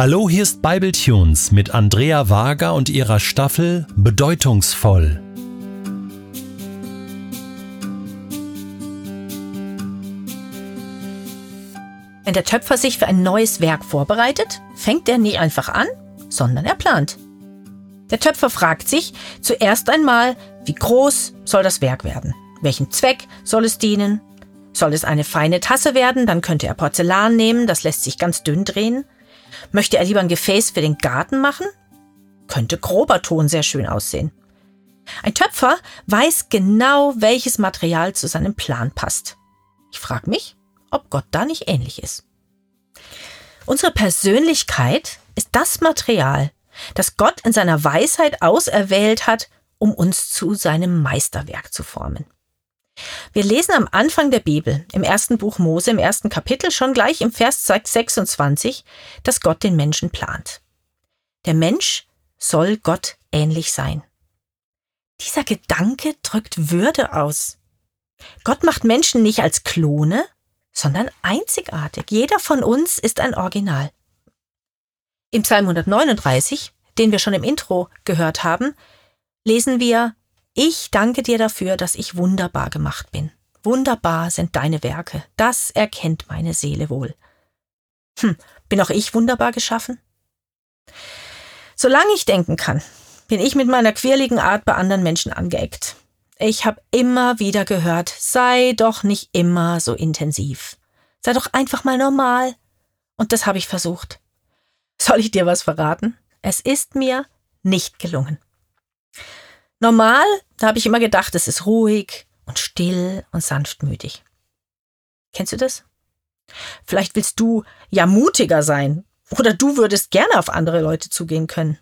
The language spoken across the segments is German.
Hallo, hier ist Bibletunes mit Andrea Wager und ihrer Staffel Bedeutungsvoll. Wenn der Töpfer sich für ein neues Werk vorbereitet, fängt er nie einfach an, sondern er plant. Der Töpfer fragt sich zuerst einmal, wie groß soll das Werk werden? Welchem Zweck soll es dienen? Soll es eine feine Tasse werden, dann könnte er Porzellan nehmen, das lässt sich ganz dünn drehen. Möchte er lieber ein Gefäß für den Garten machen? Könnte grober Ton sehr schön aussehen. Ein Töpfer weiß genau, welches Material zu seinem Plan passt. Ich frage mich, ob Gott da nicht ähnlich ist. Unsere Persönlichkeit ist das Material, das Gott in seiner Weisheit auserwählt hat, um uns zu seinem Meisterwerk zu formen. Wir lesen am Anfang der Bibel, im ersten Buch Mose, im ersten Kapitel, schon gleich im Vers 26, dass Gott den Menschen plant. Der Mensch soll Gott ähnlich sein. Dieser Gedanke drückt Würde aus. Gott macht Menschen nicht als Klone, sondern einzigartig. Jeder von uns ist ein Original. Im Psalm 139, den wir schon im Intro gehört haben, lesen wir, ich danke dir dafür, dass ich wunderbar gemacht bin. Wunderbar sind deine Werke. Das erkennt meine Seele wohl. Hm, bin auch ich wunderbar geschaffen? Solange ich denken kann, bin ich mit meiner quirligen Art bei anderen Menschen angeeckt. Ich habe immer wieder gehört, sei doch nicht immer so intensiv. Sei doch einfach mal normal. Und das habe ich versucht. Soll ich dir was verraten? Es ist mir nicht gelungen. Normal, da habe ich immer gedacht, es ist ruhig und still und sanftmütig. Kennst du das? Vielleicht willst du ja mutiger sein oder du würdest gerne auf andere Leute zugehen können.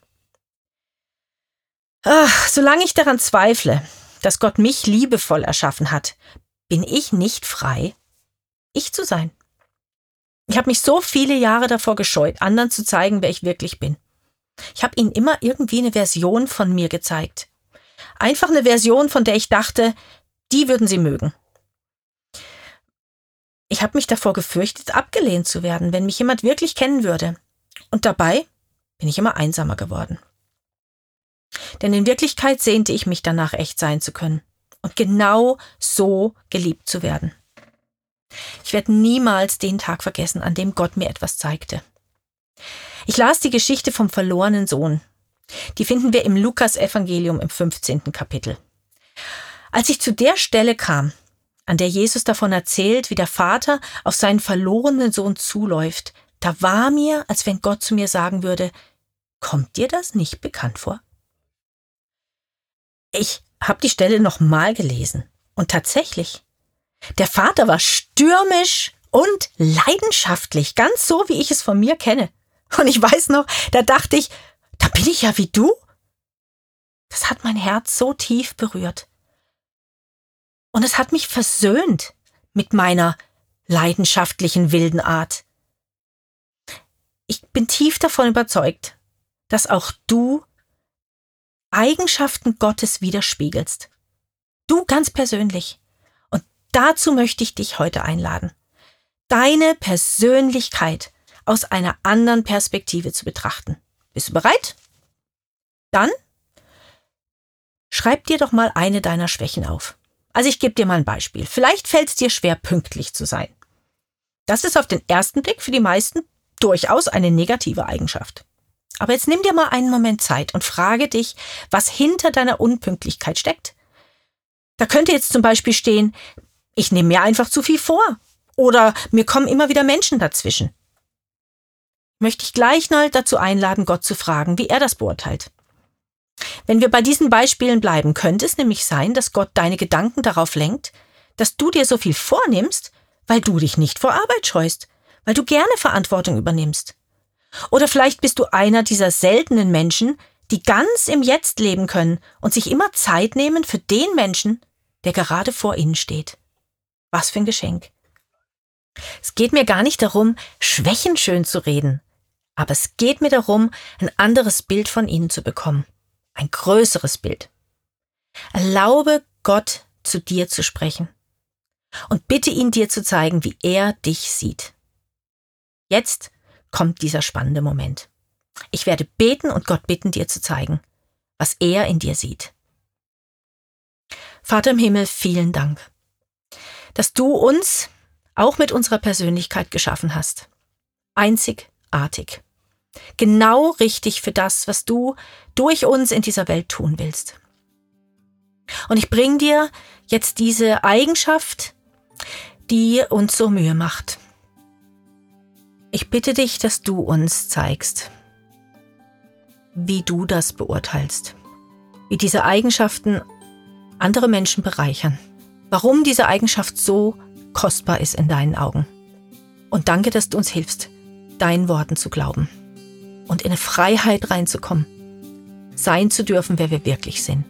Ach, solange ich daran zweifle, dass Gott mich liebevoll erschaffen hat, bin ich nicht frei, ich zu sein. Ich habe mich so viele Jahre davor gescheut, anderen zu zeigen, wer ich wirklich bin. Ich habe ihnen immer irgendwie eine Version von mir gezeigt. Einfach eine Version, von der ich dachte, die würden sie mögen. Ich habe mich davor gefürchtet, abgelehnt zu werden, wenn mich jemand wirklich kennen würde. Und dabei bin ich immer einsamer geworden. Denn in Wirklichkeit sehnte ich mich danach, echt sein zu können und genau so geliebt zu werden. Ich werde niemals den Tag vergessen, an dem Gott mir etwas zeigte. Ich las die Geschichte vom verlorenen Sohn die finden wir im Lukas-Evangelium im 15. Kapitel. Als ich zu der Stelle kam, an der Jesus davon erzählt, wie der Vater auf seinen verlorenen Sohn zuläuft, da war mir, als wenn Gott zu mir sagen würde, kommt dir das nicht bekannt vor? Ich habe die Stelle nochmal gelesen und tatsächlich, der Vater war stürmisch und leidenschaftlich, ganz so, wie ich es von mir kenne. Und ich weiß noch, da dachte ich, da bin ich ja wie du. Das hat mein Herz so tief berührt. Und es hat mich versöhnt mit meiner leidenschaftlichen wilden Art. Ich bin tief davon überzeugt, dass auch du Eigenschaften Gottes widerspiegelst. Du ganz persönlich. Und dazu möchte ich dich heute einladen. Deine Persönlichkeit aus einer anderen Perspektive zu betrachten. Bist du bereit? Dann schreib dir doch mal eine deiner Schwächen auf. Also ich gebe dir mal ein Beispiel. Vielleicht fällt es dir schwer, pünktlich zu sein. Das ist auf den ersten Blick für die meisten durchaus eine negative Eigenschaft. Aber jetzt nimm dir mal einen Moment Zeit und frage dich, was hinter deiner Unpünktlichkeit steckt. Da könnte jetzt zum Beispiel stehen, ich nehme mir einfach zu viel vor. Oder mir kommen immer wieder Menschen dazwischen möchte ich gleich mal dazu einladen, Gott zu fragen, wie er das beurteilt. Wenn wir bei diesen Beispielen bleiben, könnte es nämlich sein, dass Gott deine Gedanken darauf lenkt, dass du dir so viel vornimmst, weil du dich nicht vor Arbeit scheust, weil du gerne Verantwortung übernimmst. Oder vielleicht bist du einer dieser seltenen Menschen, die ganz im Jetzt leben können und sich immer Zeit nehmen für den Menschen, der gerade vor ihnen steht. Was für ein Geschenk. Es geht mir gar nicht darum, Schwächen schön zu reden, aber es geht mir darum, ein anderes Bild von ihnen zu bekommen. Ein größeres Bild. Erlaube Gott zu dir zu sprechen. Und bitte ihn dir zu zeigen, wie er dich sieht. Jetzt kommt dieser spannende Moment. Ich werde beten und Gott bitten, dir zu zeigen, was er in dir sieht. Vater im Himmel, vielen Dank, dass du uns auch mit unserer Persönlichkeit geschaffen hast. Einzigartig. Genau richtig für das, was du durch uns in dieser Welt tun willst. Und ich bring dir jetzt diese Eigenschaft, die uns so Mühe macht. Ich bitte dich, dass du uns zeigst, wie du das beurteilst, wie diese Eigenschaften andere Menschen bereichern, warum diese Eigenschaft so kostbar ist in deinen Augen. Und danke, dass du uns hilfst, deinen Worten zu glauben und in eine Freiheit reinzukommen, sein zu dürfen, wer wir wirklich sind.